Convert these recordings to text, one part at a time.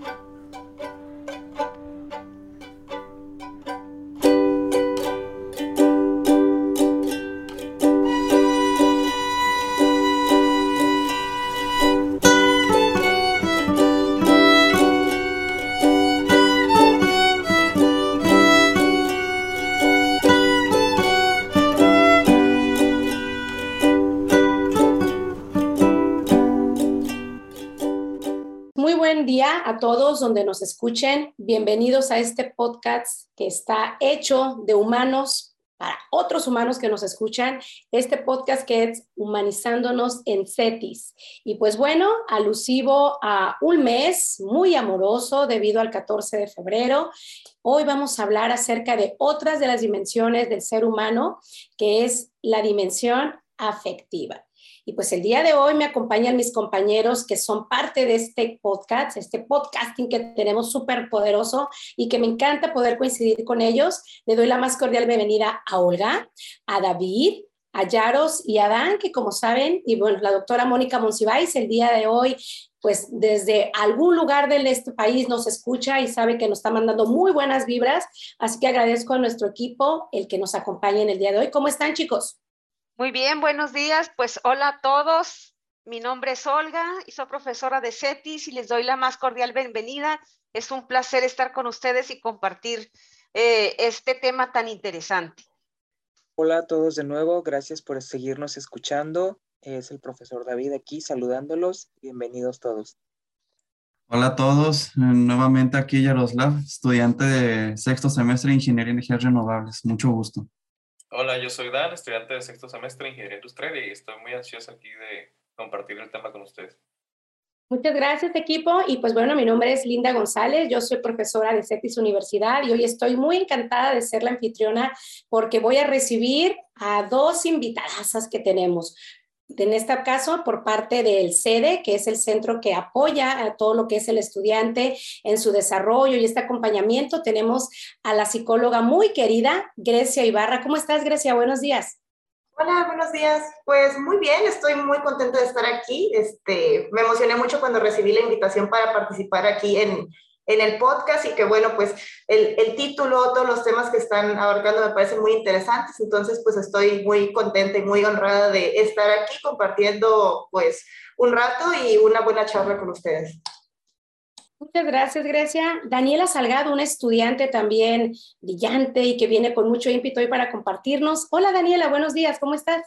a donde nos escuchen. Bienvenidos a este podcast que está hecho de humanos para otros humanos que nos escuchan. Este podcast que es Humanizándonos en CETIS. Y pues bueno, alusivo a un mes muy amoroso debido al 14 de febrero. Hoy vamos a hablar acerca de otras de las dimensiones del ser humano, que es la dimensión afectiva. Y pues el día de hoy me acompañan mis compañeros que son parte de este podcast, este podcasting que tenemos súper poderoso y que me encanta poder coincidir con ellos. Le doy la más cordial bienvenida a Olga, a David, a Yaros y a Dan, que como saben, y bueno, la doctora Mónica Monsiváis el día de hoy pues desde algún lugar de este país nos escucha y sabe que nos está mandando muy buenas vibras. Así que agradezco a nuestro equipo el que nos acompañe en el día de hoy. ¿Cómo están, chicos? Muy bien, buenos días. Pues hola a todos. Mi nombre es Olga y soy profesora de CETIS y les doy la más cordial bienvenida. Es un placer estar con ustedes y compartir eh, este tema tan interesante. Hola a todos de nuevo. Gracias por seguirnos escuchando. Es el profesor David aquí saludándolos. Bienvenidos todos. Hola a todos. Nuevamente aquí Yaroslav, estudiante de sexto semestre de Ingeniería y Energías Renovables. Mucho gusto. Hola, yo soy Dan, estudiante de sexto semestre de Ingeniería Industrial y estoy muy ansioso aquí de compartir el tema con ustedes. Muchas gracias, equipo. Y pues bueno, mi nombre es Linda González, yo soy profesora de CETIS Universidad y hoy estoy muy encantada de ser la anfitriona porque voy a recibir a dos invitadas que tenemos en este caso por parte del SEDE, que es el centro que apoya a todo lo que es el estudiante en su desarrollo y este acompañamiento. Tenemos a la psicóloga muy querida, Grecia Ibarra. ¿Cómo estás, Grecia? Buenos días. Hola, buenos días. Pues muy bien, estoy muy contenta de estar aquí. Este, me emocioné mucho cuando recibí la invitación para participar aquí en, en el podcast y que bueno, pues el, el, título, todos los temas que están abarcando me parecen muy interesantes, entonces pues estoy muy contenta y muy honrada de estar aquí compartiendo pues un rato y una buena charla con ustedes. Muchas gracias, Grecia. Daniela Salgado, una estudiante también brillante y que viene con mucho ímpetu hoy para compartirnos. Hola, Daniela, buenos días, ¿cómo estás?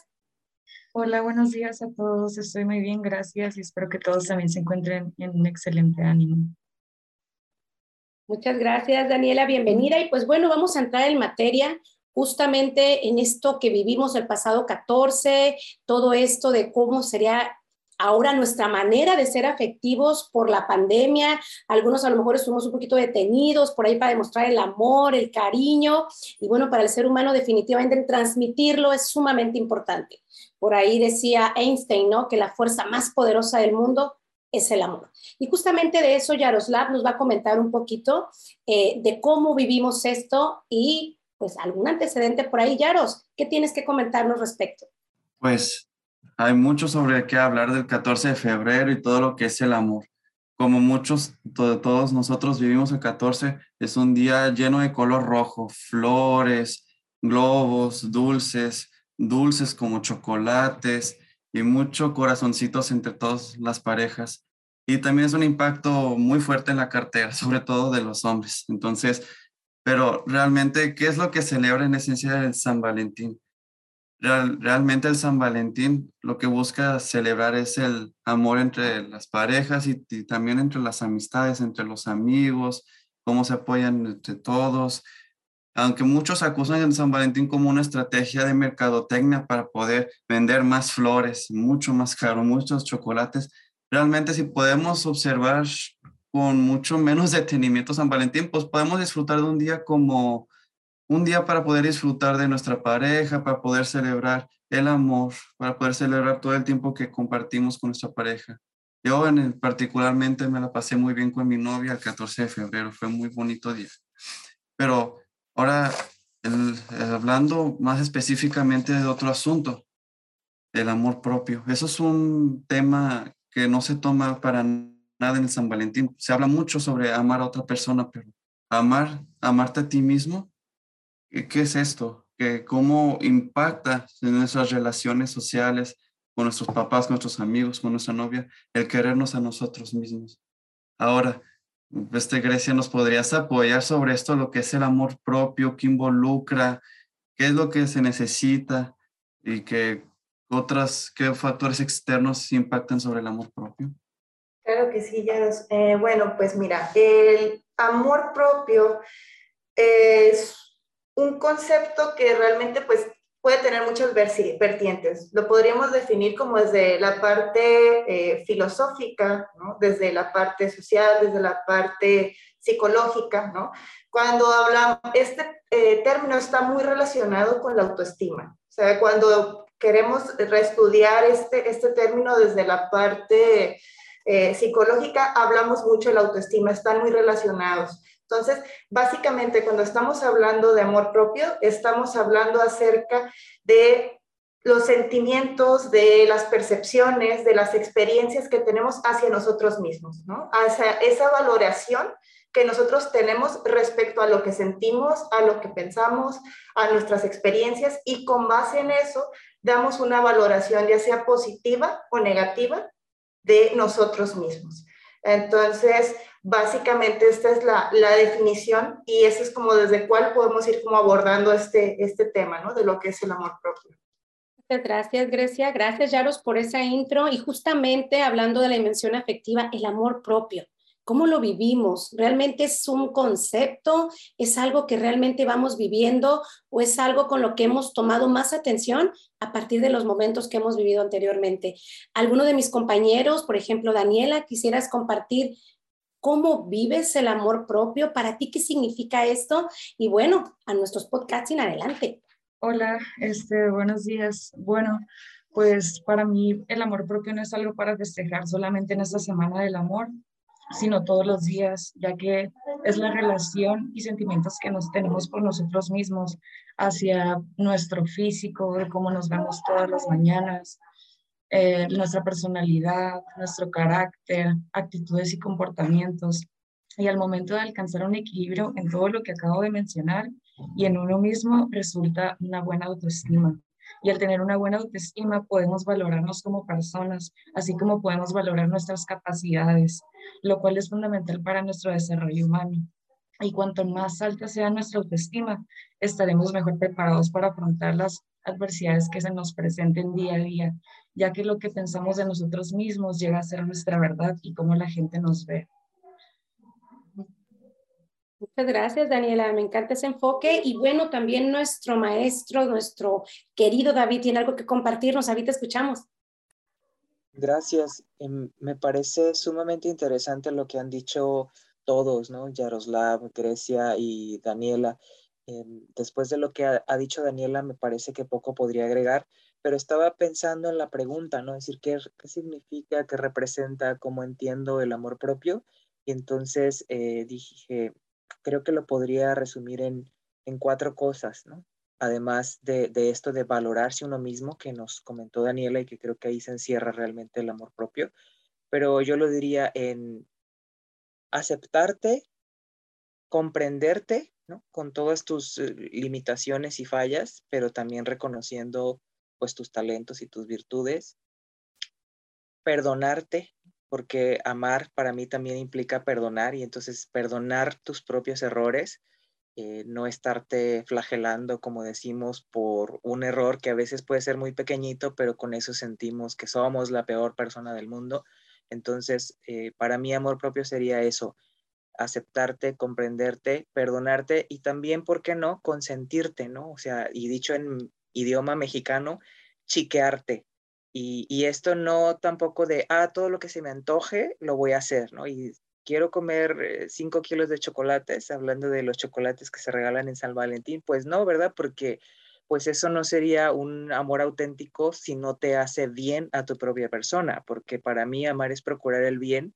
Hola, buenos días a todos. Estoy muy bien, gracias y espero que todos también se encuentren en un excelente ánimo. Muchas gracias, Daniela. Bienvenida. Y pues bueno, vamos a entrar en materia justamente en esto que vivimos el pasado 14, todo esto de cómo sería ahora nuestra manera de ser afectivos por la pandemia. Algunos a lo mejor estuvimos un poquito detenidos por ahí para demostrar el amor, el cariño. Y bueno, para el ser humano definitivamente transmitirlo es sumamente importante. Por ahí decía Einstein, ¿no? Que la fuerza más poderosa del mundo es el amor. Y justamente de eso Yaroslav nos va a comentar un poquito eh, de cómo vivimos esto y pues algún antecedente por ahí. Yaros, ¿qué tienes que comentarnos respecto? Pues hay mucho sobre qué hablar del 14 de febrero y todo lo que es el amor. Como muchos, todos nosotros vivimos el 14, es un día lleno de color rojo, flores, globos, dulces, dulces como chocolates, y mucho corazoncitos entre todas las parejas. Y también es un impacto muy fuerte en la cartera, sobre todo de los hombres. Entonces, pero realmente, ¿qué es lo que celebra en esencia el San Valentín? realmente el San Valentín lo que busca celebrar es el amor entre las parejas y, y, también entre las amistades, entre los amigos, cómo se apoyan entre todos, aunque muchos acusan a San Valentín como una estrategia de mercadotecnia para poder vender más flores, mucho más caro, muchos chocolates, realmente si podemos observar con mucho menos detenimiento San Valentín, pues podemos disfrutar de un día como un día para poder disfrutar de nuestra pareja, para poder celebrar el amor, para poder celebrar todo el tiempo que compartimos con nuestra pareja. Yo en particularmente me la pasé muy bien con mi novia el 14 de febrero, fue muy bonito día. Pero Ahora, hablando más específicamente de otro asunto, el amor propio. Eso es un tema que no se toma para nada en el San Valentín. Se habla mucho sobre amar a otra persona, pero amar, amarte a ti mismo, ¿qué es esto? ¿Qué, ¿Cómo impacta en nuestras relaciones sociales con nuestros papás, con nuestros amigos, con nuestra novia, el querernos a nosotros mismos? Ahora, este Grecia, ¿nos podrías apoyar sobre esto, lo que es el amor propio, qué involucra, qué es lo que se necesita y qué otras, qué factores externos impactan sobre el amor propio? Claro que sí, ya eh, bueno, pues mira, el amor propio es un concepto que realmente pues puede tener muchas vertientes. Lo podríamos definir como desde la parte eh, filosófica, ¿no? desde la parte social, desde la parte psicológica, ¿no? Cuando hablamos, este eh, término está muy relacionado con la autoestima. O sea, cuando queremos reestudiar este, este término desde la parte eh, psicológica, hablamos mucho de la autoestima, están muy relacionados. Entonces, básicamente, cuando estamos hablando de amor propio, estamos hablando acerca de los sentimientos, de las percepciones, de las experiencias que tenemos hacia nosotros mismos, ¿no? Hacia esa valoración que nosotros tenemos respecto a lo que sentimos, a lo que pensamos, a nuestras experiencias y con base en eso damos una valoración ya sea positiva o negativa de nosotros mismos. Entonces, básicamente esta es la, definición y eso es como desde cuál podemos ir como abordando este, este tema, ¿no? De lo que es el amor propio. Muchas gracias, Grecia. Gracias, Yaros, por esa intro. Y justamente hablando de la dimensión afectiva, el amor propio. ¿Cómo lo vivimos? ¿Realmente es un concepto? ¿Es algo que realmente vamos viviendo o es algo con lo que hemos tomado más atención a partir de los momentos que hemos vivido anteriormente? ¿Alguno de mis compañeros, por ejemplo, Daniela, quisieras compartir cómo vives el amor propio? ¿Para ti qué significa esto? Y bueno, a nuestros podcasts en adelante. Hola, este, buenos días. Bueno, pues para mí el amor propio no es algo para festejar solamente en esta semana del amor, sino todos los días, ya que es la relación y sentimientos que nos tenemos por nosotros mismos hacia nuestro físico, de cómo nos vemos todas las mañanas, eh, nuestra personalidad, nuestro carácter, actitudes y comportamientos. Y al momento de alcanzar un equilibrio en todo lo que acabo de mencionar y en uno mismo, resulta una buena autoestima. Y al tener una buena autoestima podemos valorarnos como personas, así como podemos valorar nuestras capacidades, lo cual es fundamental para nuestro desarrollo humano. Y cuanto más alta sea nuestra autoestima, estaremos mejor preparados para afrontar las adversidades que se nos presenten día a día, ya que lo que pensamos de nosotros mismos llega a ser nuestra verdad y cómo la gente nos ve. Muchas gracias, Daniela. Me encanta ese enfoque. Y bueno, también nuestro maestro, nuestro querido David, tiene algo que compartirnos. Ahorita escuchamos. Gracias. Em, me parece sumamente interesante lo que han dicho todos, ¿no? Yaroslav, Grecia y Daniela. Después de lo que ha, dicho Daniela, me parece que poco podría agregar, pero estaba pensando en la pregunta, ¿no? Es decir, ¿qué, qué significa, qué representa, cómo entiendo el amor propio? Y entonces eh, dije, creo que lo podría resumir en, cuatro cosas, ¿no? Además de, esto de valorarse uno mismo que nos comentó Daniela y que creo que ahí se encierra realmente el amor propio, pero yo lo diría en aceptarte, comprenderte, Con todas tus eh, limitaciones y fallas, pero también reconociendo pues tus talentos y tus virtudes, perdonarte, porque amar para mí también implica perdonar y entonces perdonar tus propios errores, eh, no estarte flagelando, como decimos, por un error que a veces puede ser muy pequeñito, pero con eso sentimos que somos la peor persona del mundo. Entonces, eh, para mí amor propio sería eso, aceptarte, comprenderte, perdonarte y también, ¿por qué no?, consentirte, ¿no? O sea, y dicho en idioma mexicano, chiquearte, y, esto no tampoco de, ah, todo lo que se me antoje, lo voy a hacer, ¿no? Y quiero comer 5 eh, kilos de chocolates, hablando de los chocolates que se regalan en San Valentín, pues no, ¿verdad? Porque pues eso no sería un amor auténtico si no te hace bien a tu propia persona, porque para mí amar es procurar el bien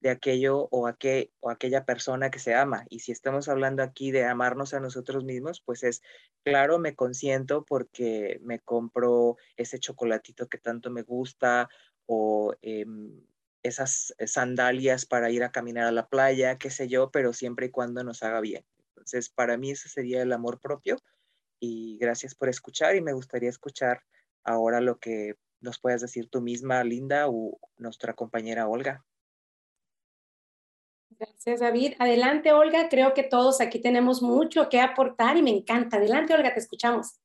de aquello o, aquel, o aquella persona que se ama. Y si estamos hablando aquí de amarnos a nosotros mismos, pues es, claro, me consiento porque me compro ese chocolatito que tanto me gusta o em, esas sandalias para ir a caminar a la playa, qué sé yo, pero siempre y cuando nos haga bien. Entonces, para mí ese sería el amor propio y gracias por escuchar y me gustaría escuchar ahora lo que nos puedas decir tú misma, Linda, o nuestra compañera Olga. Gracias, David. Adelante, Olga. Creo que todos aquí tenemos mucho que aportar y me encanta. Adelante, Olga, te escuchamos.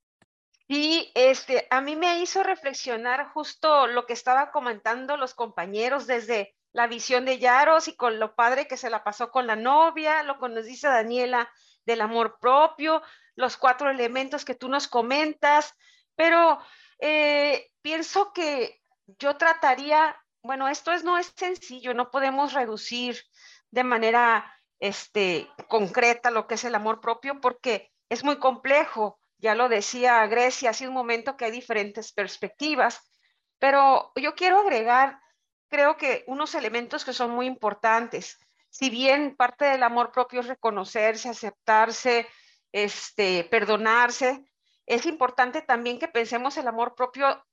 Sí, este, a mí me hizo reflexionar justo lo que estaba comentando los compañeros desde la visión de Yaros y con lo padre que se la pasó con la novia, lo que nos dice Daniela del amor propio, los cuatro elementos que tú nos comentas, pero eh, pienso que yo trataría, bueno, esto es, no es sencillo, no podemos reducir de manera este, concreta lo que es el amor propio porque es muy complejo. Ya lo decía Grecia hace un momento que hay diferentes perspectivas, pero yo quiero agregar, creo que unos elementos que son muy importantes. Si bien parte del amor propio es reconocerse, aceptarse, este, perdonarse, es importante también que pensemos el amor propio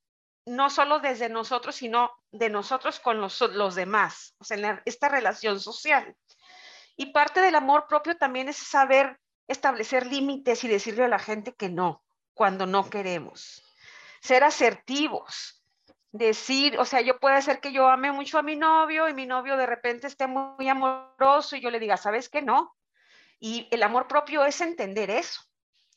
no solo desde nosotros, sino de nosotros con los, demás, o en esta relación social. Y parte del amor propio también es saber establecer límites y decirle a la gente que no, cuando no queremos. Ser asertivos, decir, o sea, yo puede ser que yo ame mucho a mi novio y mi novio de repente esté muy amoroso y yo le diga, ¿sabes qué? No. Y el amor propio es entender eso,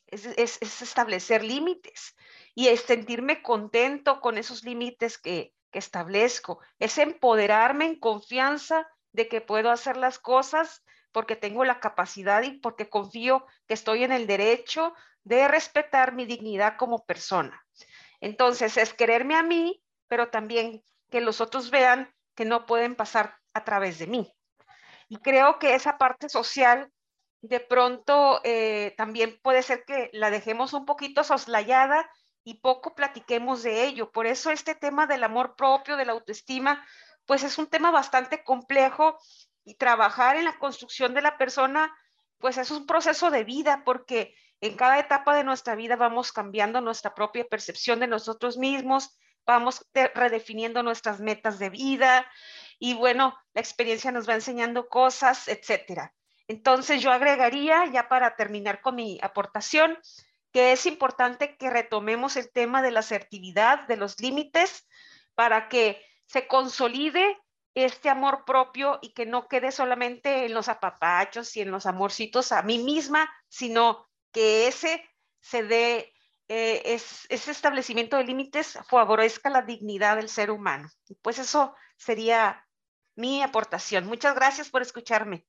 es, es establecer límites y es sentirme contento con esos límites que, establezco, es empoderarme en confianza de que puedo hacer las cosas porque tengo la capacidad y porque confío que estoy en el derecho de respetar mi dignidad como persona. Entonces, es quererme a mí, pero también que los otros vean que no pueden pasar a través de mí. Y creo que esa parte social de pronto eh, también puede ser que la dejemos un poquito soslayada y poco platiquemos de ello. Por eso este tema del amor propio, de la autoestima, pues es un tema bastante complejo y trabajar en la construcción de la persona, pues es un proceso de vida porque en cada etapa de nuestra vida vamos cambiando nuestra propia percepción de nosotros mismos, vamos redefiniendo nuestras metas de vida y bueno, la experiencia nos va enseñando cosas, etcétera. Entonces yo agregaría, ya para terminar con mi aportación, que es importante que retomemos el tema de la asertividad, de los límites, para que se consolide este amor propio y que no quede solamente en los apapachos y en los amorcitos a mí misma, sino que ese se dé, eh, ese establecimiento de límites favorezca la dignidad del ser humano. Pues eso sería mi aportación. Muchas gracias por escucharme.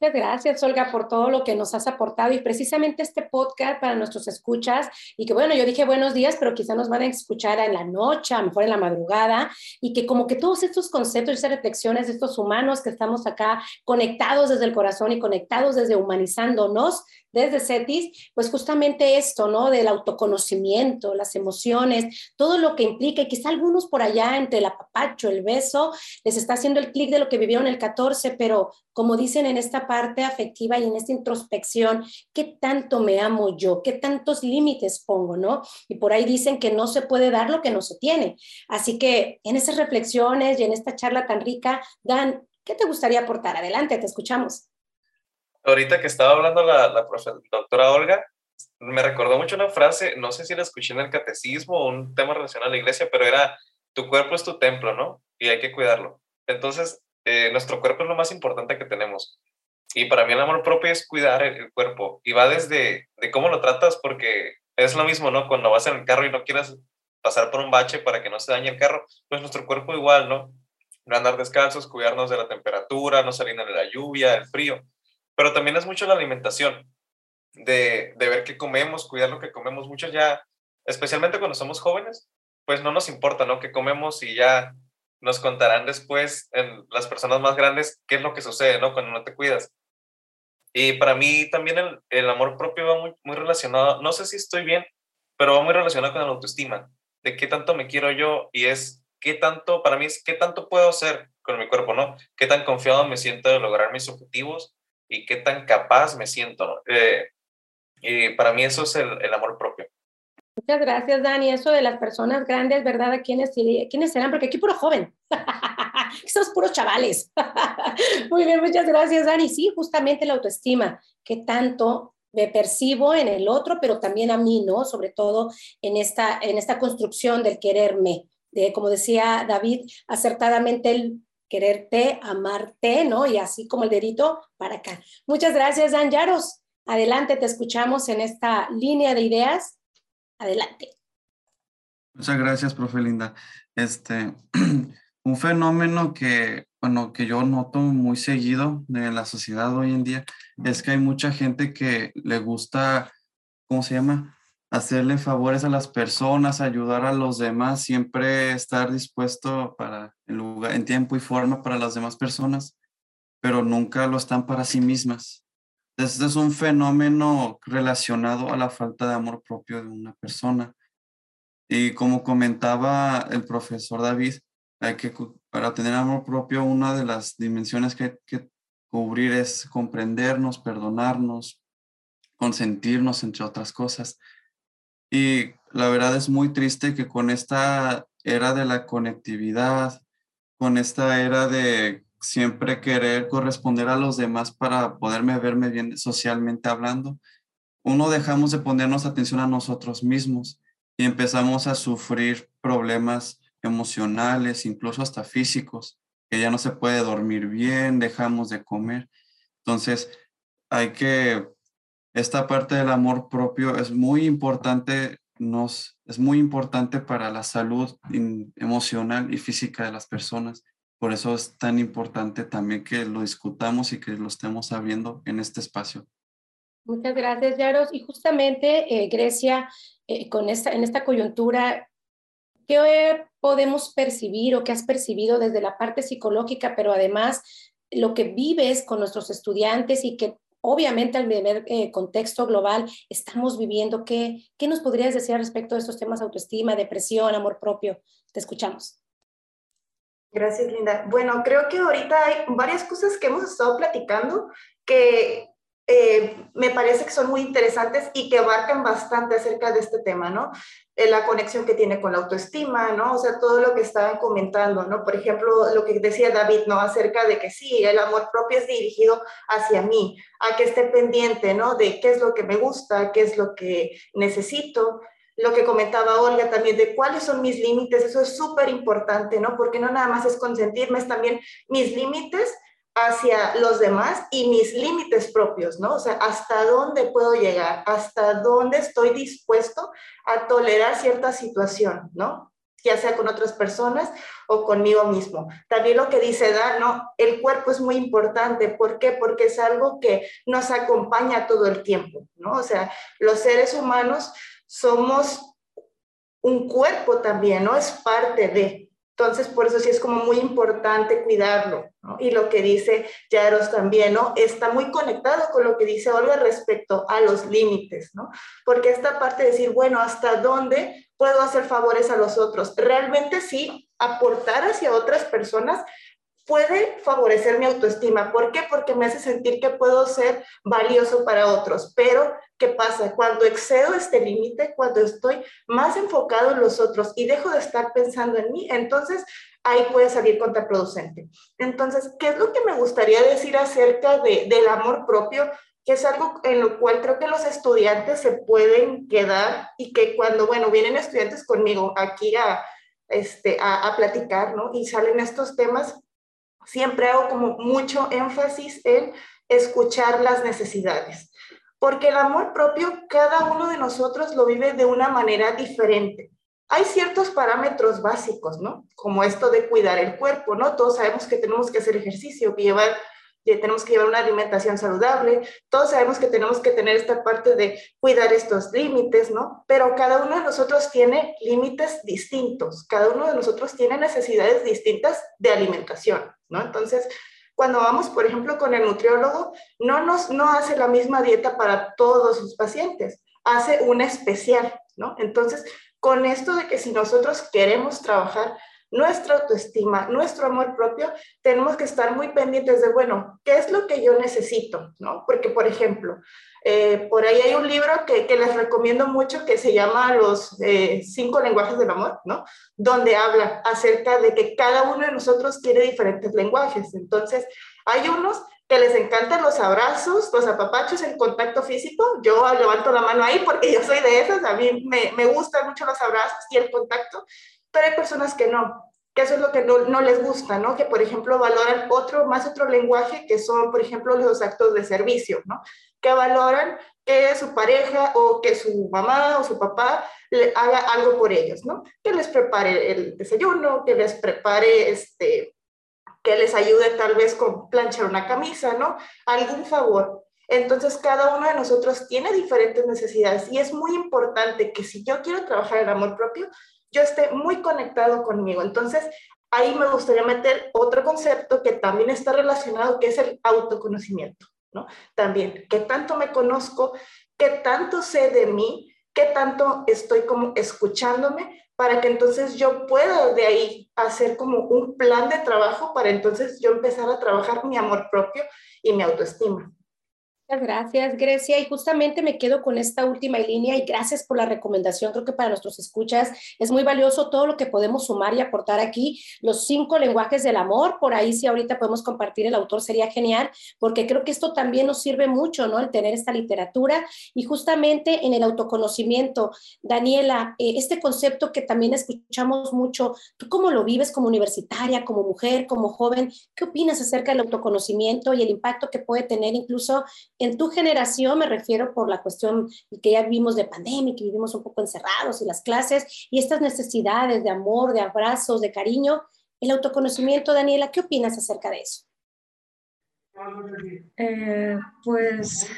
Muchas gracias, Olga, por todo lo que nos has aportado y precisamente este podcast para nuestros escuchas. Y que bueno, yo dije buenos días, pero quizá nos van a escuchar en la noche, a lo mejor en la madrugada. Y que como que todos estos conceptos y esas reflexiones de estos humanos que estamos acá conectados desde el corazón y conectados desde humanizándonos, desde CETIS, pues justamente esto, ¿no? Del autoconocimiento, las emociones, todo lo que implica, y quizá algunos por allá entre el apapacho, el beso, les está haciendo el clic de lo que vivieron el 14, pero como dicen en esta parte afectiva y en esta introspección, ¿qué tanto me amo yo? ¿Qué tantos límites pongo, no? Y por ahí dicen que no se puede dar lo que no se tiene. Así que en esas reflexiones y en esta charla tan rica, Dan, ¿qué te gustaría aportar? Adelante, te escuchamos ahorita que estaba hablando la, la doctora Olga, me recordó mucho una frase, no sé si la escuché en el catecismo o un tema relacionado a la iglesia, pero era, tu cuerpo es tu templo, ¿no? Y hay que cuidarlo. Entonces, eh, nuestro cuerpo es lo más importante que tenemos. Y para mí el amor propio es cuidar el, cuerpo. Y va desde de cómo lo tratas, porque es lo mismo, ¿no? Cuando vas en el carro y no quieres pasar por un bache para que no se dañe el carro, pues nuestro cuerpo igual, ¿no? No andar descalzos, cuidarnos de la temperatura, no salir de la lluvia, el frío pero también es mucho la alimentación, de, de ver qué comemos, cuidar lo que comemos. Muchos ya, especialmente cuando somos jóvenes, pues no nos importa, ¿no? Que comemos y ya nos contarán después en las personas más grandes qué es lo que sucede, ¿no? Cuando no te cuidas. Y para mí también el, el amor propio va muy, muy relacionado, no sé si estoy bien, pero va muy relacionado con la autoestima, de qué tanto me quiero yo y es qué tanto, para mí es qué tanto puedo hacer con mi cuerpo, ¿no? Qué tan confiado me siento de lograr mis objetivos y qué tan capaz me siento. Eh, y para mí eso es el, el, amor propio. Muchas gracias, Dani. Eso de las personas grandes, ¿verdad? ¿A quiénes, quiénes serán? Porque aquí puro joven. Somos puros chavales. Muy bien, muchas gracias, Dani. Sí, justamente la autoestima, que tanto me percibo en el otro, pero también a mí, ¿no? Sobre todo en esta, en esta construcción del quererme, de, como decía David, acertadamente el quererte, amarte, ¿no? Y así como el dedito para acá. Muchas gracias, Dan Yaros. Adelante, te escuchamos en esta línea de ideas. Adelante. Muchas gracias, profe Linda. Este, un fenómeno que, bueno, que yo noto muy seguido en la sociedad hoy en día es que hay mucha gente que le gusta, ¿cómo se llama? Hacerle favores a las personas, ayudar a los demás, siempre estar dispuesto para el lugar, en tiempo y forma para las demás personas, pero nunca lo están para sí mismas. Este es un fenómeno relacionado a la falta de amor propio de una persona. Y como comentaba el profesor David, hay que, para tener amor propio, una de las dimensiones que hay que cubrir es comprendernos, perdonarnos, consentirnos, entre otras cosas. Y la verdad es muy triste que con esta era de la conectividad, con esta era de siempre querer corresponder a los demás para poderme verme bien socialmente hablando, uno dejamos de ponernos atención a nosotros mismos y empezamos a sufrir problemas emocionales, incluso hasta físicos, que ya no se puede dormir bien, dejamos de comer. Entonces, hay que, esta parte del amor propio es muy importante, nos, es muy importante para la salud emocional y física de las personas. Por eso es tan importante también que lo discutamos y que lo estemos abriendo en este espacio. Muchas gracias, Yaros. Y justamente, eh, Grecia, eh, con esta, en esta coyuntura, ¿qué podemos percibir o qué has percibido desde la parte psicológica, pero además lo que vives con nuestros estudiantes y que obviamente al ver eh, contexto global estamos viviendo? ¿Qué, ¿Qué nos podrías decir respecto de estos temas autoestima, depresión, amor propio? Te escuchamos. Gracias, Linda. Bueno, creo que ahorita hay varias cosas que hemos estado platicando que eh, me parece que son muy interesantes y que abarcan bastante acerca de este tema, ¿no? Eh, la conexión que tiene con la autoestima, ¿no? O sea, todo lo que estaban comentando, ¿no? Por ejemplo, lo que decía David, ¿no? Acerca de que sí, el amor propio es dirigido hacia mí, a que esté pendiente, ¿no? De qué es lo que me gusta, qué es lo que necesito lo que comentaba Olga también de cuáles son mis límites, eso es súper importante, ¿no? Porque no nada más es consentirme, es también mis límites hacia los demás y mis límites propios, ¿no? O sea, hasta dónde puedo llegar, hasta dónde estoy dispuesto a tolerar cierta situación, ¿no? Ya sea con otras personas o conmigo mismo. También lo que dice Dan, ¿no? El cuerpo es muy importante. ¿Por qué? Porque es algo que nos acompaña todo el tiempo, ¿no? O sea, los seres humanos somos un cuerpo también, ¿no? Es parte de. Entonces, por eso sí es como muy importante cuidarlo, ¿no? Y lo que dice Yaros también, ¿no? Está muy conectado con lo que dice Olga respecto a los límites, ¿no? Porque esta parte de decir, bueno, ¿hasta dónde puedo hacer favores a los otros? Realmente sí, aportar hacia otras personas puede favorecer mi autoestima. ¿Por qué? Porque me hace sentir que puedo ser valioso para otros. Pero, ¿qué pasa? Cuando excedo este límite, cuando estoy más enfocado en los otros y dejo de estar pensando en mí, entonces ahí puede salir contraproducente. Entonces, ¿qué es lo que me gustaría decir acerca de, del amor propio? que es algo en lo cual creo que los estudiantes se pueden quedar y que cuando, bueno, vienen estudiantes conmigo aquí a, este, a, a platicar, ¿no? Y salen estos temas, siempre hago como mucho énfasis en escuchar las necesidades, porque el amor propio cada uno de nosotros lo vive de una manera diferente. Hay ciertos parámetros básicos, ¿no? Como esto de cuidar el cuerpo, ¿no? Todos sabemos que tenemos que hacer ejercicio, que llevar tenemos que llevar una alimentación saludable, todos sabemos que tenemos que tener esta parte de cuidar estos límites, ¿no? Pero cada uno de nosotros tiene límites distintos, cada uno de nosotros tiene necesidades distintas de alimentación, ¿no? Entonces, cuando vamos, por ejemplo, con el nutriólogo, no, nos, no hace la misma dieta para todos sus pacientes, hace una especial, ¿no? Entonces, con esto de que si nosotros queremos trabajar nuestra autoestima, nuestro amor propio, tenemos que estar muy pendientes de, bueno, ¿qué es lo que yo necesito? ¿no? Porque, por ejemplo, eh, por ahí hay un libro que, que, les recomiendo mucho que se llama Los eh, cinco lenguajes del amor, ¿no? Donde habla acerca de que cada uno de nosotros quiere diferentes lenguajes. Entonces, hay unos que les encantan los abrazos, los apapachos, el contacto físico. Yo levanto la mano ahí porque yo soy de esas, a mí me, me gustan mucho los abrazos y el contacto, pero hay personas que no, que eso es lo que no, no, les gusta, ¿no? Que, por ejemplo, valoran otro, más otro lenguaje que son, por ejemplo, los actos de servicio, ¿no? Que valoran que su pareja o que su mamá o su papá le haga algo por ellos, ¿no? Que les prepare el desayuno, que les prepare este, que les ayude tal vez con planchar una camisa, ¿no? Algún favor. Entonces, cada uno de nosotros tiene diferentes necesidades y es muy importante que si yo quiero trabajar el amor propio, yo esté muy conectado conmigo. Entonces, ahí me gustaría meter otro concepto que también está relacionado, que es el autoconocimiento, ¿no? También, qué tanto me conozco, qué tanto sé de mí, qué tanto estoy como escuchándome para que entonces yo pueda de ahí hacer como un plan de trabajo para entonces yo empezar a trabajar mi amor propio y mi autoestima. Muchas gracias, Grecia. Y justamente me quedo con esta última línea y gracias por la recomendación. Creo que para nuestros escuchas es muy valioso todo lo que podemos sumar y aportar aquí. Los cinco lenguajes del amor, por ahí si ahorita podemos compartir el autor sería genial, porque creo que esto también nos sirve mucho, ¿no? El tener esta literatura y justamente en el autoconocimiento. Daniela, eh, este concepto que también escuchamos mucho, ¿tú cómo lo vives como universitaria, como mujer, como joven? ¿Qué opinas acerca del autoconocimiento y el impacto que puede tener incluso en tu generación, me refiero por la cuestión que ya vivimos de pandemia, que vivimos un poco encerrados y las clases y estas necesidades de amor, de abrazos, de cariño, el autoconocimiento, Daniela, ¿qué opinas acerca de eso? Eh, pues,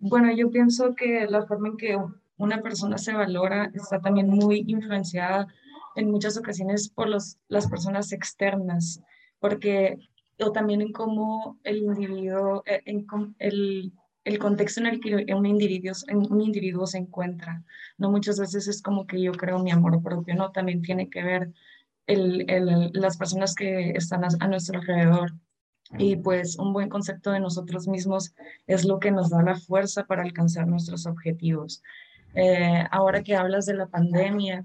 bueno, yo pienso que la forma en que una persona se valora está también muy influenciada en muchas ocasiones por los, las personas externas, porque o también en cómo el individuo, eh, en, el, el contexto en el que un individuo, un individuo se encuentra. No muchas veces es como que yo creo mi amor propio, ¿no? También tiene que ver el, el, las personas que están a, nuestro alrededor. Y pues un buen concepto de nosotros mismos es lo que nos da la fuerza para alcanzar nuestros objetivos. Eh, ahora que hablas de la pandemia,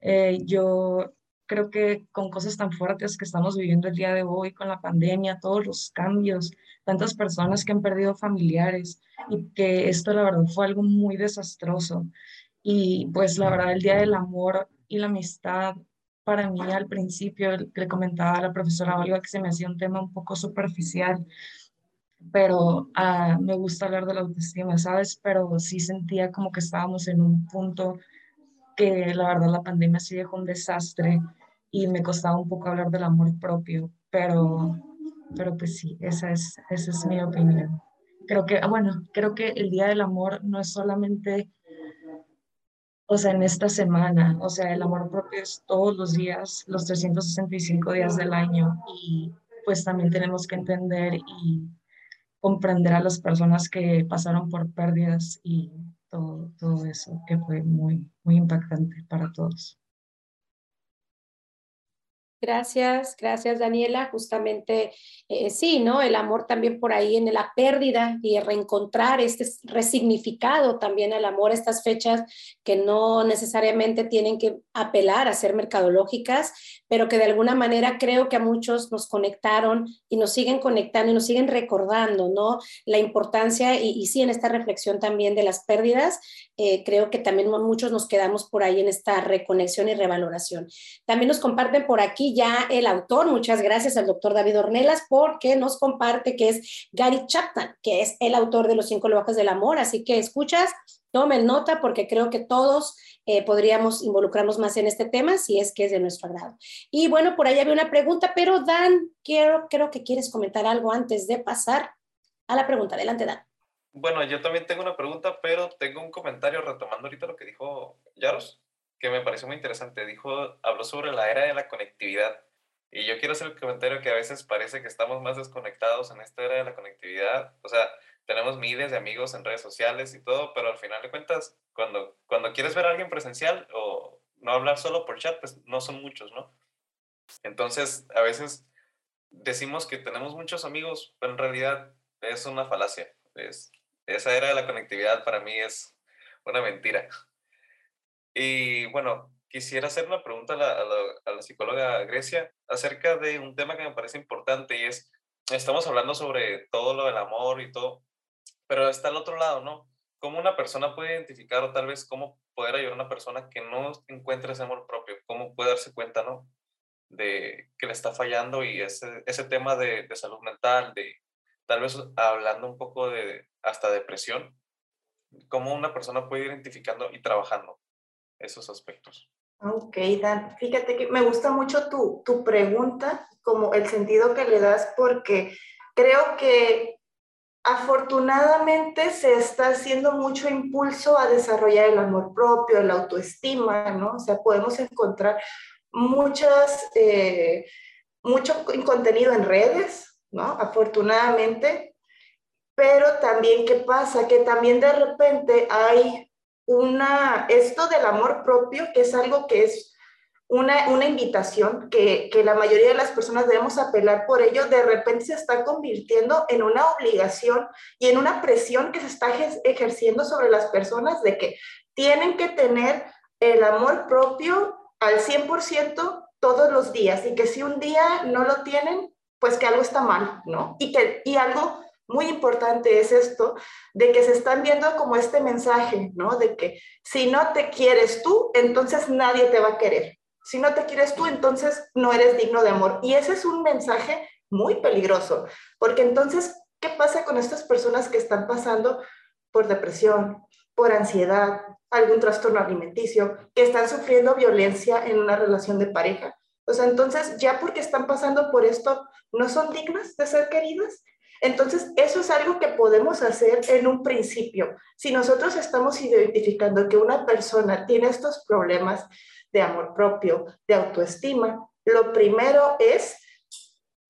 eh, yo creo que con cosas tan fuertes que estamos viviendo el día de hoy, con la pandemia, todos los cambios, tantas personas que han perdido familiares y que esto la verdad fue algo muy desastroso. Y pues la verdad el Día del Amor y la Amistad, para mí al principio le comentaba a la profesora Olga que se me hacía un tema un poco superficial, pero uh, me gusta hablar de la autoestima, ¿sabes? Pero sí sentía como que estábamos en un punto que la verdad la pandemia sí dejó un desastre y me costaba un poco hablar del amor propio, pero, pero pues sí, esa es, esa es mi opinión. Creo que, ah, bueno, creo que el Día del Amor no es solamente, o sea, en esta semana, o sea, el amor propio es todos los días, los 365 días del año y pues también tenemos que entender y comprender a las personas que pasaron por pérdidas y todo, todo eso que fue muy, muy impactante para todos. Gracias, gracias Daniela. Justamente eh, sí, ¿no? El amor también por ahí en la pérdida y reencontrar este resignificado también al amor, estas fechas que no necesariamente tienen que apelar a ser mercadológicas, pero que de alguna manera creo que a muchos nos conectaron y nos siguen conectando y nos siguen recordando, ¿no? La importancia y, y sí en esta reflexión también de las pérdidas, eh, creo que también muchos nos quedamos por ahí en esta reconexión y revaloración. También nos comparten por aquí ya el autor, muchas gracias al doctor David Ornelas, porque nos comparte que es Gary Chapman, que es el autor de Los cinco lenguajes del amor, así que escuchas, tomen nota porque creo que todos eh, podríamos involucrarnos más en este tema si es que es de nuestro agrado. Y bueno, por ahí había una pregunta, pero Dan, quiero, creo que quieres comentar algo antes de pasar a la pregunta. Adelante, Dan. Bueno, yo también tengo una pregunta, pero tengo un comentario retomando ahorita lo que dijo Yaros, que me pareció muy interesante. Dijo, habló sobre la era de la conectividad. Y yo quiero hacer el comentario que a veces parece que estamos más desconectados en esta era de la conectividad. O sea, tenemos miles de amigos en redes sociales y todo, pero al final de cuentas, cuando, cuando quieres ver a alguien presencial o no hablar solo por chat, pues no son muchos, ¿no? Entonces, a veces decimos que tenemos muchos amigos, pero en realidad es una falacia. Es, esa era de la conectividad para mí es una mentira. Y bueno, quisiera hacer una pregunta a la, a la, psicóloga Grecia acerca de un tema que me parece importante y es, estamos hablando sobre todo lo del amor y todo, pero está al otro lado, ¿no? ¿Cómo una persona puede identificar o tal vez cómo poder ayudar a una persona que no encuentra ese amor propio? ¿Cómo puede darse cuenta, ¿no? De que le está fallando y ese, ese tema de, salud mental, de tal vez hablando un poco de hasta depresión, ¿cómo una persona puede ir identificando y trabajando esos aspectos? Ok, Dan, fíjate que me gusta mucho tu, tu pregunta, como el sentido que le das, porque creo que afortunadamente se está haciendo mucho impulso a desarrollar el amor propio, la autoestima, ¿no? O sea, podemos encontrar muchas, eh, mucho contenido en redes, ¿no? Afortunadamente, pero también, ¿qué pasa? Que también de repente hay una, esto del amor propio, que es algo que es una, una invitación que, que, la mayoría de las personas debemos apelar por ello, de repente se está convirtiendo en una obligación y en una presión que se está ejerciendo sobre las personas de que tienen que tener el amor propio al 100% todos los días y que si un día no lo tienen, pues que algo está mal, ¿no? Y, que, y algo muy importante es esto, de que se están viendo como este mensaje, ¿no? De que si no te quieres tú, entonces nadie te va a querer. Si no te quieres tú, entonces no eres digno de amor. Y ese es un mensaje muy peligroso, porque entonces, ¿qué pasa con estas personas que están pasando por depresión, por ansiedad, algún trastorno alimenticio, que están sufriendo violencia en una relación de pareja? O sea, entonces, ya porque están pasando por esto, ¿no son dignas de ser queridas? Entonces, eso es algo que podemos hacer en un principio. Si nosotros estamos identificando que una persona tiene estos problemas de amor propio, de autoestima, lo primero es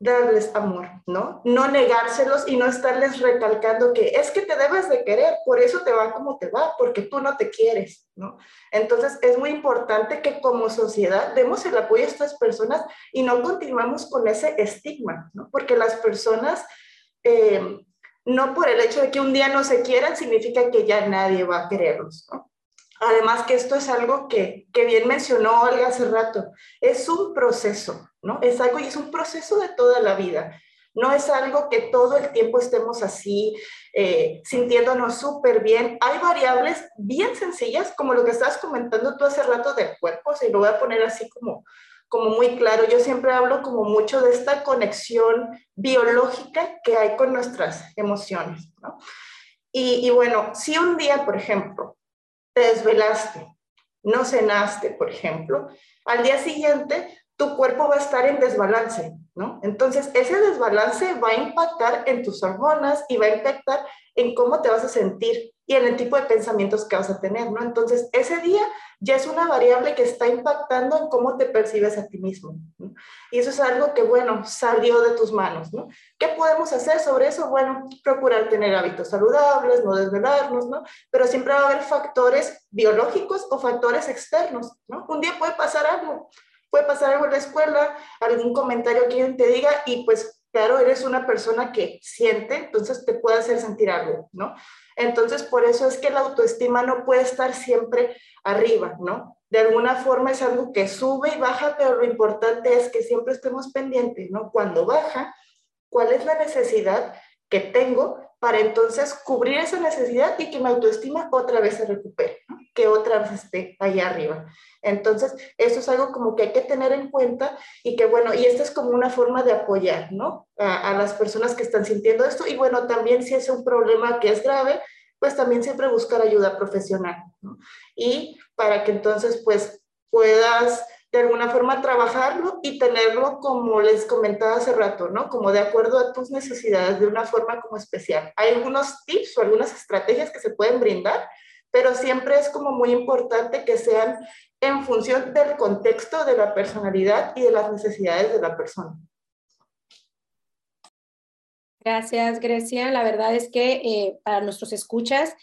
darles amor, ¿no? No negárselos y no estarles recalcando que es que te debes de querer, por eso te va como te va, porque tú no te quieres, ¿no? Entonces es muy importante que como sociedad demos el apoyo a estas personas y no continuamos con ese estigma, ¿no? Porque las personas eh, no por el hecho de que un día no se quieran, significa que ya nadie va a quererlos. Además que esto es algo que, que, bien mencionó Olga hace rato, es un proceso, ¿no? Es algo y es un proceso de toda la vida. No es algo que todo el tiempo estemos así, eh, sintiéndonos súper bien. Hay variables bien sencillas, como lo que estabas comentando tú hace rato del cuerpo, se lo voy a poner así como como muy claro. Yo siempre hablo como mucho de esta conexión biológica que hay con nuestras emociones, ¿no? Y, y bueno, si un día, por ejemplo, te desvelaste, no cenaste, por ejemplo, al día siguiente tu cuerpo va a estar en desbalance, ¿no? Entonces, ese desbalance va a impactar en tus hormonas y va a impactar en cómo te vas a sentir y en el tipo de pensamientos que vas a tener, ¿no? Entonces, ese día ya es una variable que está impactando en cómo te percibes a ti mismo. Y eso es algo que, bueno, salió de tus manos, ¿no? ¿Qué podemos hacer sobre eso? Bueno, procurar tener hábitos saludables, no desvelarnos, ¿no? Pero siempre va a haber factores biológicos o factores externos, ¿no? Un día puede pasar algo, puede pasar algo en la escuela, algún comentario que alguien te diga y pues claro, eres una persona que siente, entonces te puede hacer sentir algo, ¿no? Entonces, por eso es que la autoestima no puede estar siempre arriba, ¿no? De alguna forma es algo que sube y baja, pero lo importante es que siempre estemos pendientes, ¿no? Cuando baja, ¿cuál es la necesidad que tengo para entonces cubrir esa necesidad y que mi autoestima otra vez se recupere, que otra esté ahí arriba. Entonces, eso es algo como que hay que tener en cuenta y que bueno, y esta es como una forma de apoyar, ¿no? A, las personas que están sintiendo esto y bueno, también si es un problema que es grave, pues también siempre buscar ayuda profesional, ¿no? Y para que entonces pues puedas de alguna forma trabajarlo y tenerlo como les comentaba hace rato, ¿no? Como de acuerdo a tus necesidades, de una forma como especial. Hay algunos tips o algunas estrategias que se pueden brindar, pero siempre es como muy importante que sean en función del contexto de la personalidad y de las necesidades de la persona. Gracias, Grecia. La verdad es que eh, para nuestros escuchas,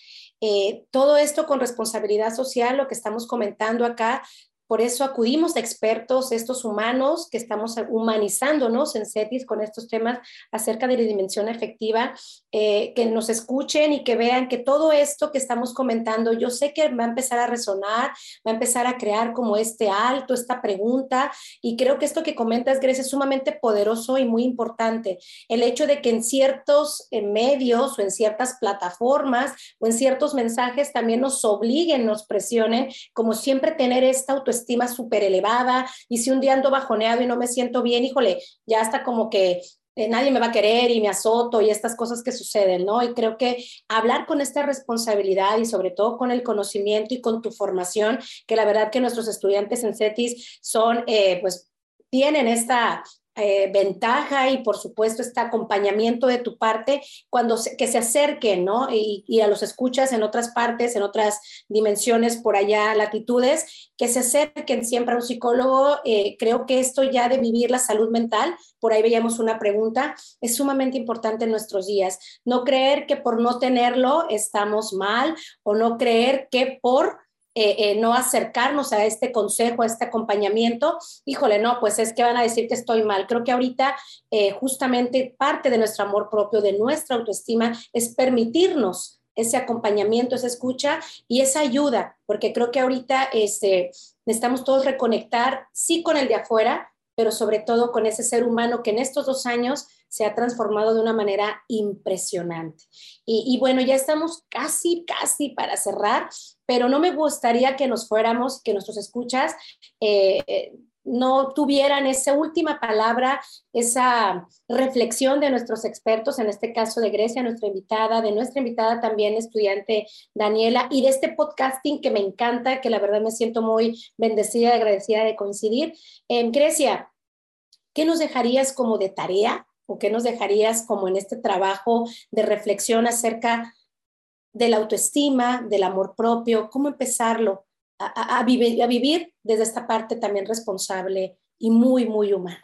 eh, todo esto con responsabilidad social, lo que estamos comentando acá, por eso acudimos a expertos, estos humanos que estamos humanizándonos en CETIS con estos temas acerca de la dimensión efectiva, eh, que nos escuchen y que vean que todo esto que estamos comentando, yo sé que va a empezar a resonar, va a empezar a crear como este alto, esta pregunta, y creo que esto que comentas, Grecia, es sumamente poderoso y muy importante. El hecho de que en ciertos medios o en ciertas plataformas o en ciertos mensajes también nos obliguen, nos presionen, como siempre tener esta autoestima estima súper elevada y si un día ando bajoneado y no me siento bien, híjole, ya está como que eh, nadie me va a querer y me azoto y estas cosas que suceden, ¿no? Y creo que hablar con esta responsabilidad y sobre todo con el conocimiento y con tu formación, que la verdad que nuestros estudiantes en CETIS son, eh, pues, tienen esta eh, ventaja y por supuesto este acompañamiento de tu parte cuando que se acerquen, ¿no? Y, y, a los escuchas en otras partes, en otras dimensiones por allá, latitudes, que se acerquen siempre a un psicólogo. Eh, creo que esto ya de vivir la salud mental, por ahí veíamos una pregunta, es sumamente importante en nuestros días. No creer que por no tenerlo estamos mal o no creer que por eh, eh, no acercarnos a este consejo, a este acompañamiento, híjole, no, pues es que van a decir que estoy mal. Creo que ahorita eh, justamente parte de nuestro amor propio, de nuestra autoestima, es permitirnos ese acompañamiento, esa escucha y esa ayuda, porque creo que ahorita este, necesitamos todos reconectar, sí con el de afuera, pero sobre todo con ese ser humano que en estos dos años se ha transformado de una manera impresionante. Y, bueno, ya estamos casi, casi para cerrar, pero no me gustaría que nos fuéramos, que nuestros escuchas eh, eh, no tuvieran esa última palabra, esa reflexión de nuestros expertos, en este caso de Grecia, nuestra invitada, de nuestra invitada también, estudiante Daniela, y de este podcasting que me encanta, que la verdad me siento muy bendecida y agradecida de coincidir. En Grecia, ¿qué nos dejarías como de tarea o qué nos dejarías como en este trabajo de reflexión acerca de la autoestima, del amor propio, cómo empezarlo a, vivir, a vivir desde esta parte también responsable y muy, muy humana?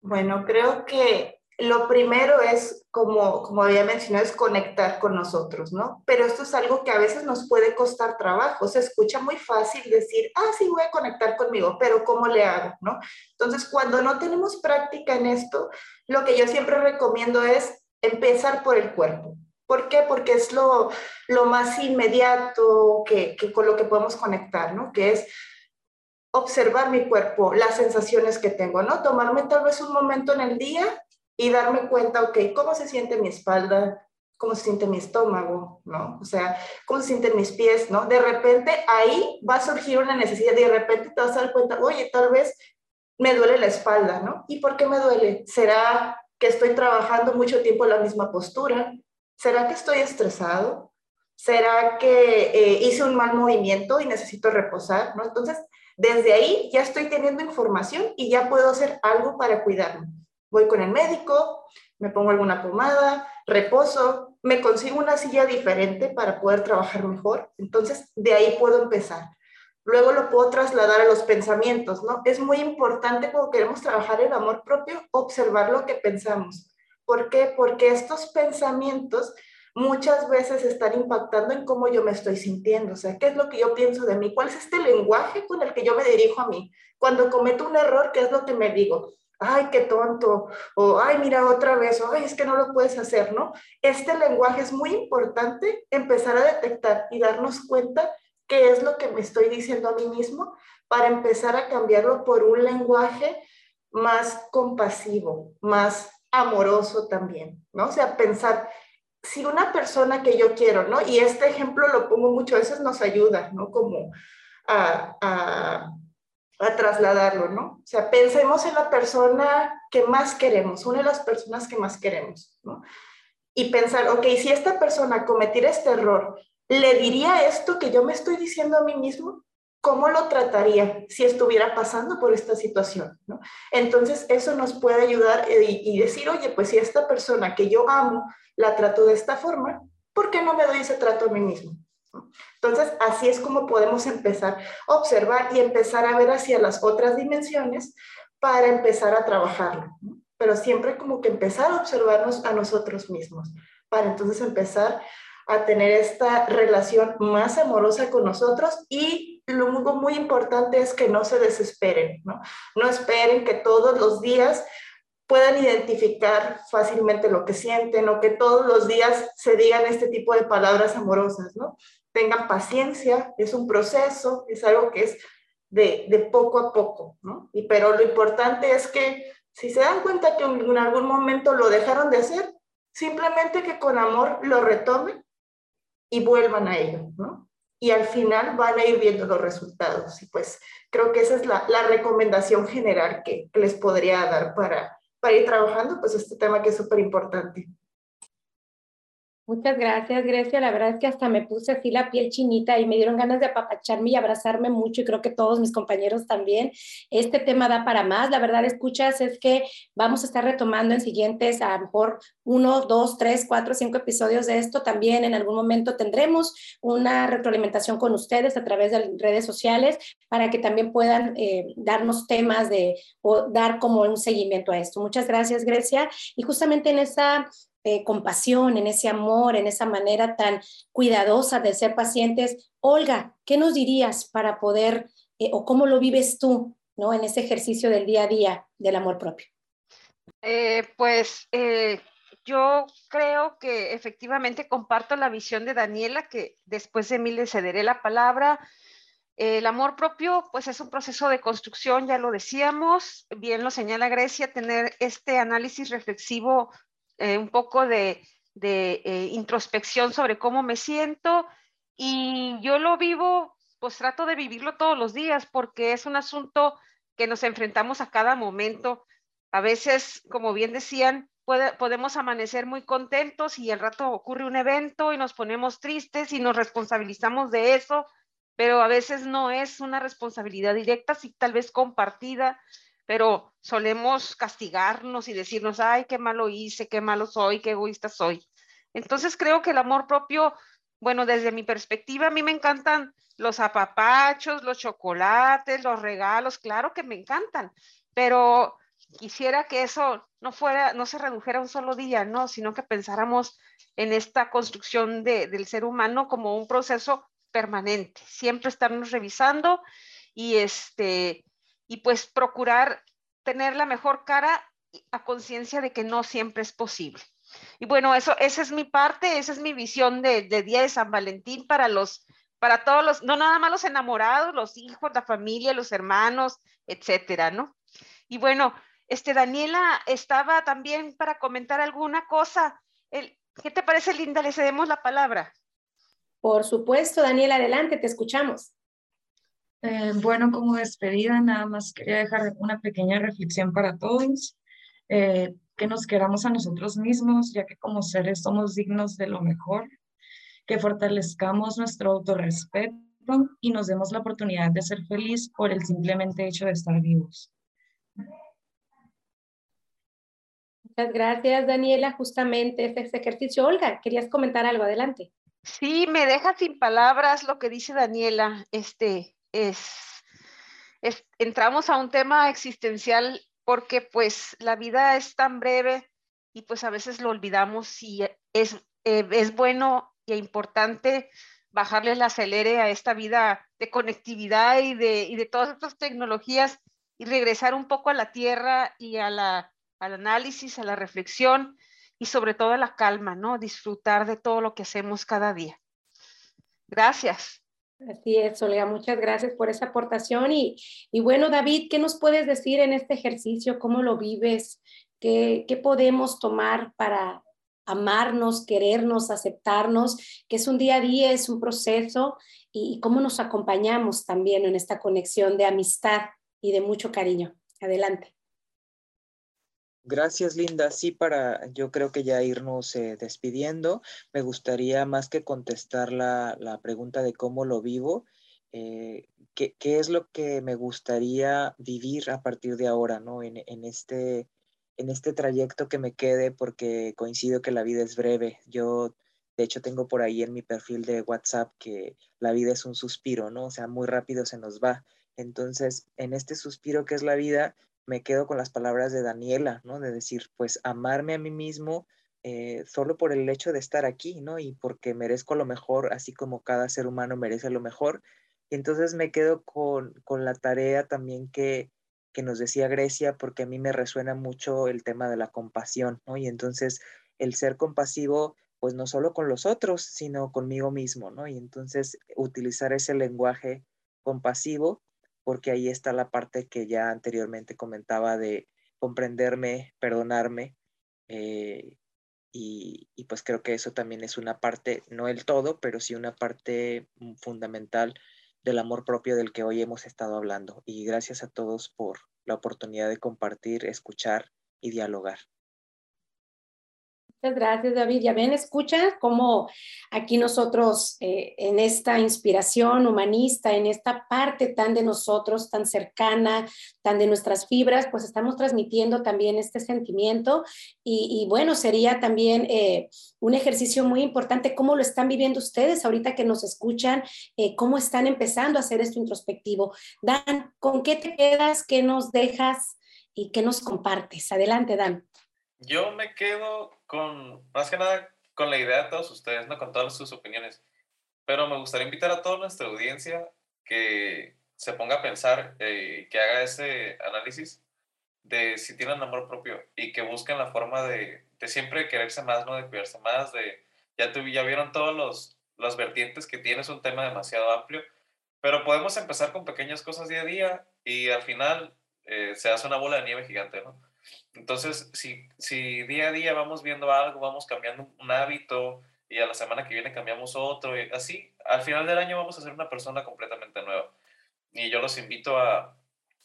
Bueno, creo que lo primero es, como, como había mencionado, es conectar con nosotros, ¿no? Pero esto es algo que a veces nos puede costar trabajo. Se escucha muy fácil decir, ah, sí, voy a conectar conmigo, pero ¿cómo le hago, no? Entonces, cuando no tenemos práctica en esto, lo que yo siempre recomiendo es empezar por el cuerpo. ¿Por qué? Porque es lo, lo más inmediato que, que con lo que podemos conectar, ¿no? Que es observar mi cuerpo, las sensaciones que tengo, ¿no? Tomarme tal vez un momento en el día y darme cuenta, ok, ¿cómo se siente mi espalda? ¿Cómo se siente mi estómago? ¿No? O sea, ¿cómo se sienten mis pies? ¿No? De repente ahí va a surgir una necesidad y de repente te vas a dar cuenta, oye, tal vez me duele la espalda, ¿no? ¿Y por qué me duele? ¿Será que estoy trabajando mucho tiempo en la misma postura? ¿Será que estoy estresado? ¿Será que eh, hice un mal movimiento y necesito reposar? Entonces, desde ahí ya estoy teniendo información y ya puedo hacer algo para cuidarme voy con el médico, me pongo alguna pomada, reposo, me consigo una silla diferente para poder trabajar mejor. Entonces, de ahí puedo empezar. Luego lo puedo trasladar a los pensamientos, ¿no? Es muy importante cuando queremos trabajar el amor propio, observar lo que pensamos. ¿Por qué? Porque estos pensamientos muchas veces están impactando en cómo yo me estoy sintiendo, o sea, qué es lo que yo pienso de mí, cuál es este lenguaje con el que yo me dirijo a mí. Cuando cometo un error, ¿qué es lo que me digo? Ay, qué tonto, o ay, mira otra vez, o ay, es que no lo puedes hacer, ¿no? Este lenguaje es muy importante empezar a detectar y darnos cuenta qué es lo que me estoy diciendo a mí mismo para empezar a cambiarlo por un lenguaje más compasivo, más amoroso también, ¿no? O sea, pensar, si una persona que yo quiero, ¿no? Y este ejemplo lo pongo muchas veces, nos ayuda, ¿no? Como a a trasladarlo, ¿no? O sea, pensemos en la persona que más queremos, una de las personas que más queremos, ¿no? Y pensar, ok, si esta persona cometiera este error, ¿le diría esto que yo me estoy diciendo a mí mismo? ¿Cómo lo trataría si estuviera pasando por esta situación? ¿no? Entonces, eso nos puede ayudar y, y decir, oye, pues si esta persona que yo amo la trato de esta forma, ¿por qué no me doy ese trato a mí mismo? Entonces, así es como podemos empezar a observar y empezar a ver hacia las otras dimensiones para empezar a trabajarlo. Pero siempre como que empezar a observarnos a nosotros mismos, para entonces empezar a tener esta relación más amorosa con nosotros y lo muy importante es que no se desesperen, ¿no? No esperen que todos los días puedan identificar fácilmente lo que sienten o que todos los días se digan este tipo de palabras amorosas, ¿no? Tengan paciencia, es un proceso, es algo que es de, de poco a poco, ¿no? Y, pero lo importante es que si se dan cuenta que en algún momento lo dejaron de hacer, simplemente que con amor lo retomen y vuelvan a ello, ¿no? Y al final van a ir viendo los resultados. Y pues creo que esa es la, la recomendación general que, les podría dar para, para ir trabajando pues este tema que es súper importante. Muchas gracias, Grecia. La verdad es que hasta me puse así la piel chinita y me dieron ganas de apapacharme y abrazarme mucho y creo que todos mis compañeros también. Este tema da para más. La verdad, escuchas, es que vamos a estar retomando en siguientes, a lo mejor uno, dos, tres, cuatro, cinco episodios de esto. También en algún momento tendremos una retroalimentación con ustedes a través de redes sociales para que también puedan eh, darnos temas de o dar como un seguimiento a esto. Muchas gracias, Grecia. Y justamente en esa eh, compasión, en ese amor, en esa manera tan cuidadosa de ser pacientes. Olga, ¿qué nos dirías para poder, eh, o cómo lo vives tú, ¿no? En ese ejercicio del día a día del amor propio. Eh, pues yo creo que efectivamente comparto la visión de Daniela, que después de mí le cederé la palabra. El amor propio, pues es un proceso de construcción, ya lo decíamos, bien lo señala Grecia, tener este análisis reflexivo eh, un poco de, eh, introspección sobre cómo me siento y yo lo vivo, pues trato de vivirlo todos los días porque es un asunto que nos enfrentamos a cada momento. A veces, como bien decían, podemos amanecer muy contentos y al rato ocurre un evento y nos ponemos tristes y nos responsabilizamos de eso, pero a veces no es una responsabilidad directa, sí tal vez compartida pero solemos castigarnos y decirnos, ay, qué malo hice, qué malo soy, qué egoísta soy. Entonces creo que el amor propio, bueno, desde mi perspectiva, a mí me encantan los apapachos, los chocolates, los regalos, claro que me encantan, pero quisiera que eso no fuera, no se redujera un solo día, no, sino que pensáramos en esta construcción del ser humano como un proceso permanente, siempre estarnos revisando y este y pues procurar tener la mejor cara a conciencia de que no siempre es posible. Y bueno, eso, esa es mi parte, esa es mi visión de, Día de San Valentín para los, para todos los, no nada más los enamorados, los hijos, la familia, los hermanos, etcétera, ¿no? Y bueno, este, Daniela estaba también para comentar alguna cosa. El, ¿Qué te parece, Linda? Le cedemos la palabra. Por supuesto, Daniela, adelante, te escuchamos. Eh, bueno, como despedida, nada más quería dejar una pequeña reflexión para todos, eh, que nos queramos a nosotros mismos, ya que como seres somos dignos de lo mejor, que fortalezcamos nuestro autorrespeto y nos demos la oportunidad de ser feliz por el simplemente hecho de estar vivos. Muchas gracias, Daniela. Justamente este, este ejercicio. Olga, querías comentar algo, adelante. Sí, me deja sin palabras lo que dice Daniela. Este, es, entramos a un tema existencial porque pues la vida es tan breve y pues a veces lo olvidamos y es, eh, es bueno e importante bajarle el acelere a esta vida de conectividad y de, y de todas estas tecnologías y regresar un poco a la tierra y a la, al análisis, a la reflexión y sobre todo a la calma, ¿no? Disfrutar de todo lo que hacemos cada día. Gracias. Así es, Olga, muchas gracias por esa aportación. Y, bueno, David, ¿qué nos puedes decir en este ejercicio? ¿Cómo lo vives? ¿Qué, ¿Qué, podemos tomar para amarnos, querernos, aceptarnos? Que es un día a día, es un proceso y cómo nos acompañamos también en esta conexión de amistad y de mucho cariño. Adelante. Gracias, Linda. Sí, para yo creo que ya irnos eh, despidiendo, me gustaría más que contestar la, pregunta de cómo lo vivo, eh, ¿qué, es lo que me gustaría vivir a partir de ahora, ¿no? En, este, en este trayecto que me quede, porque coincido que la vida es breve. Yo, de hecho, tengo por ahí en mi perfil de WhatsApp que la vida es un suspiro, ¿no? O sea, muy rápido se nos va. Entonces, en este suspiro que es la vida, me quedo con las palabras de Daniela, ¿no? De decir, pues amarme a mí mismo eh, solo por el hecho de estar aquí, ¿no? Y porque merezco lo mejor, así como cada ser humano merece lo mejor, Y entonces me quedo con, con la tarea también que, que nos decía Grecia, porque a mí me resuena mucho el tema de la compasión, ¿no? Y entonces el ser compasivo, pues no solo con los otros, sino conmigo mismo, ¿no? Y entonces utilizar ese lenguaje compasivo, porque ahí está la parte que ya anteriormente comentaba de comprenderme, perdonarme, eh, y, pues creo que eso también es una parte, no el todo, pero sí una parte mm, fundamental del amor propio del que hoy hemos estado hablando. Y gracias a todos por la oportunidad de compartir, escuchar y dialogar. Muchas gracias, David. Ya ven, escucha cómo aquí nosotros eh, en esta inspiración humanista, en esta parte tan de nosotros, tan cercana, tan de nuestras fibras, pues estamos transmitiendo también este sentimiento. Y, bueno, sería también eh, un ejercicio muy importante cómo lo están viviendo ustedes ahorita que nos escuchan, eh, cómo están empezando a hacer esto introspectivo. Dan, ¿con qué te quedas? ¿Qué nos dejas? ¿Y qué nos compartes? Adelante, Dan. Yo me quedo con, más que nada, con la idea de todos ustedes, ¿no? Con todas sus opiniones. Pero me gustaría invitar a toda nuestra audiencia que se ponga a pensar, eh, que haga ese análisis de si tienen amor propio y que busquen la forma de, de siempre quererse más, ¿no? De cuidarse más, de, ya, ya vieron todos los, los vertientes que tiene, es un tema demasiado amplio, pero podemos empezar con pequeñas cosas día a día y al final eh, se hace una bola de nieve gigante, ¿no? Entonces, si, si día a día vamos viendo algo, vamos cambiando un hábito y a la semana que viene cambiamos otro, y así, al final del año vamos a ser una persona completamente nueva. Y yo los invito a,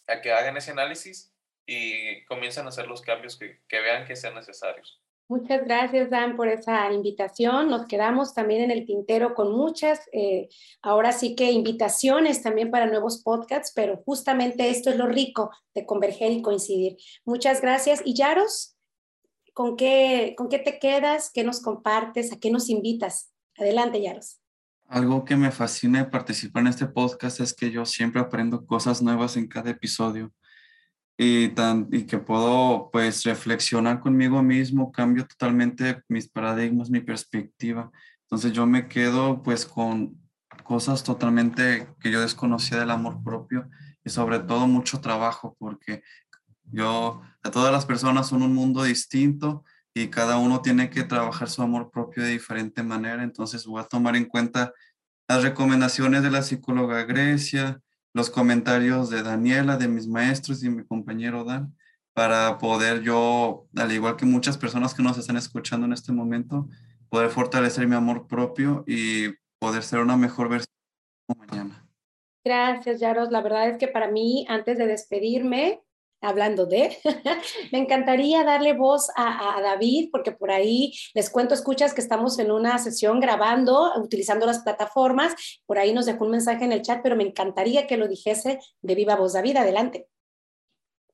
a que hagan ese análisis y comiencen a hacer los cambios que, que vean que sean necesarios. Muchas gracias, Dan, por esa invitación. Nos quedamos también en el tintero con muchas, eh, ahora sí que invitaciones también para nuevos podcasts, pero justamente esto es lo rico de converger y coincidir. Muchas gracias. Y Yaros, ¿con qué, con qué te quedas? ¿Qué nos compartes? ¿A qué nos invitas? Adelante, Yaros. Algo que me fascina de participar en este podcast es que yo siempre aprendo cosas nuevas en cada episodio y, tan, y que puedo pues reflexionar conmigo mismo, cambio totalmente mis paradigmas, mi perspectiva. Entonces yo me quedo pues con cosas totalmente que yo desconocía del amor propio y sobre todo mucho trabajo porque yo, a todas las personas son un mundo distinto y cada uno tiene que trabajar su amor propio de diferente manera. Entonces voy a tomar en cuenta las recomendaciones de la psicóloga Grecia, los comentarios de Daniela, de mis maestros y mi compañero Dan, para poder yo, al igual que muchas personas que nos están escuchando en este momento, poder fortalecer mi amor propio y poder ser una mejor versión mañana. Gracias, Yaros. La verdad es que para mí, antes de despedirme, hablando de, me encantaría darle voz a, David, porque por ahí les cuento, escuchas que estamos en una sesión grabando, utilizando las plataformas, por ahí nos dejó un mensaje en el chat, pero me encantaría que lo dijese de viva voz. David, adelante.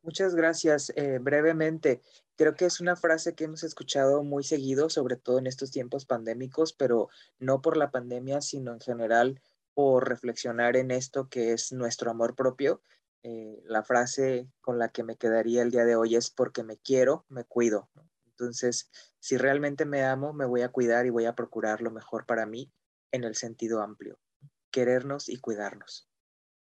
Muchas gracias. Eh, brevemente, creo que es una frase que hemos escuchado muy seguido, sobre todo en estos tiempos pandémicos, pero no por la pandemia, sino en general por reflexionar en esto que es nuestro amor propio eh, la frase con la que me quedaría el día de hoy es porque me quiero, me cuido. Entonces, si realmente me amo, me voy a cuidar y voy a procurar lo mejor para mí en el sentido amplio. Querernos y cuidarnos.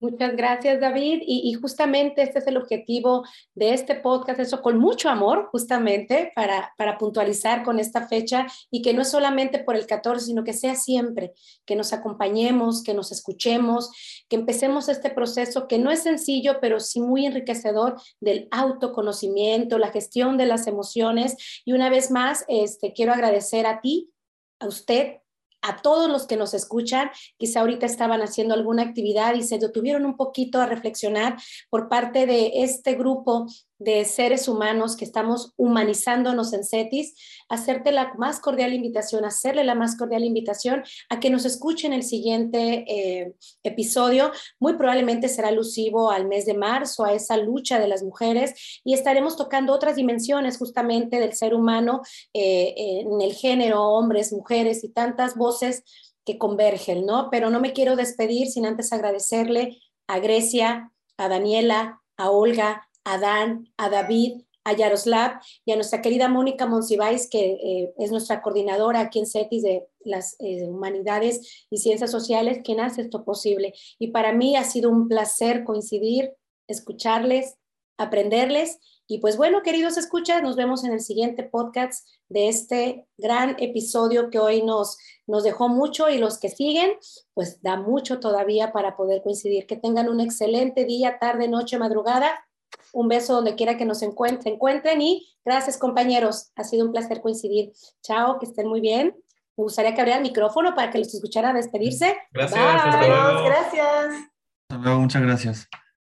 Muchas gracias, David. Y, justamente este es el objetivo de este podcast, eso con mucho amor, justamente para, para puntualizar con esta fecha y que no es solamente por el 14, sino que sea siempre, que nos acompañemos, que nos escuchemos, que empecemos este proceso que no es sencillo, pero sí muy enriquecedor del autoconocimiento, la gestión de las emociones. Y una vez más, este, quiero agradecer a ti, a usted a todos los que nos escuchan, quizá ahorita estaban haciendo alguna actividad y se detuvieron un poquito a reflexionar por parte de este grupo de seres humanos que estamos humanizándonos en CETIS, hacerte la más cordial invitación, hacerle la más cordial invitación a que nos escuchen el siguiente eh, episodio. Muy probablemente será alusivo al mes de marzo, a esa lucha de las mujeres y estaremos tocando otras dimensiones justamente del ser humano eh, en el género, hombres, mujeres y tantas voces que convergen, ¿no? Pero no me quiero despedir sin antes agradecerle a Grecia, a Daniela, a Olga, a Dan, a David, a Yaroslav y a nuestra querida Mónica Monsiváis, que eh, es nuestra coordinadora aquí en CETIS de las eh, Humanidades y Ciencias Sociales, quien hace esto posible. Y para mí ha sido un placer coincidir, escucharles, aprenderles. Y pues bueno, queridos escuchas, nos vemos en el siguiente podcast de este gran episodio que hoy nos, nos dejó mucho y los que siguen, pues da mucho todavía para poder coincidir. Que tengan un excelente día, tarde, noche, madrugada un beso donde quiera que nos encuentren, encuentren y gracias compañeros. Ha sido un placer coincidir. Chao, que estén muy bien. Me gustaría que abriera el micrófono para que los escuchara despedirse. Gracias. Hasta luego. Gracias. Hasta luego, muchas gracias.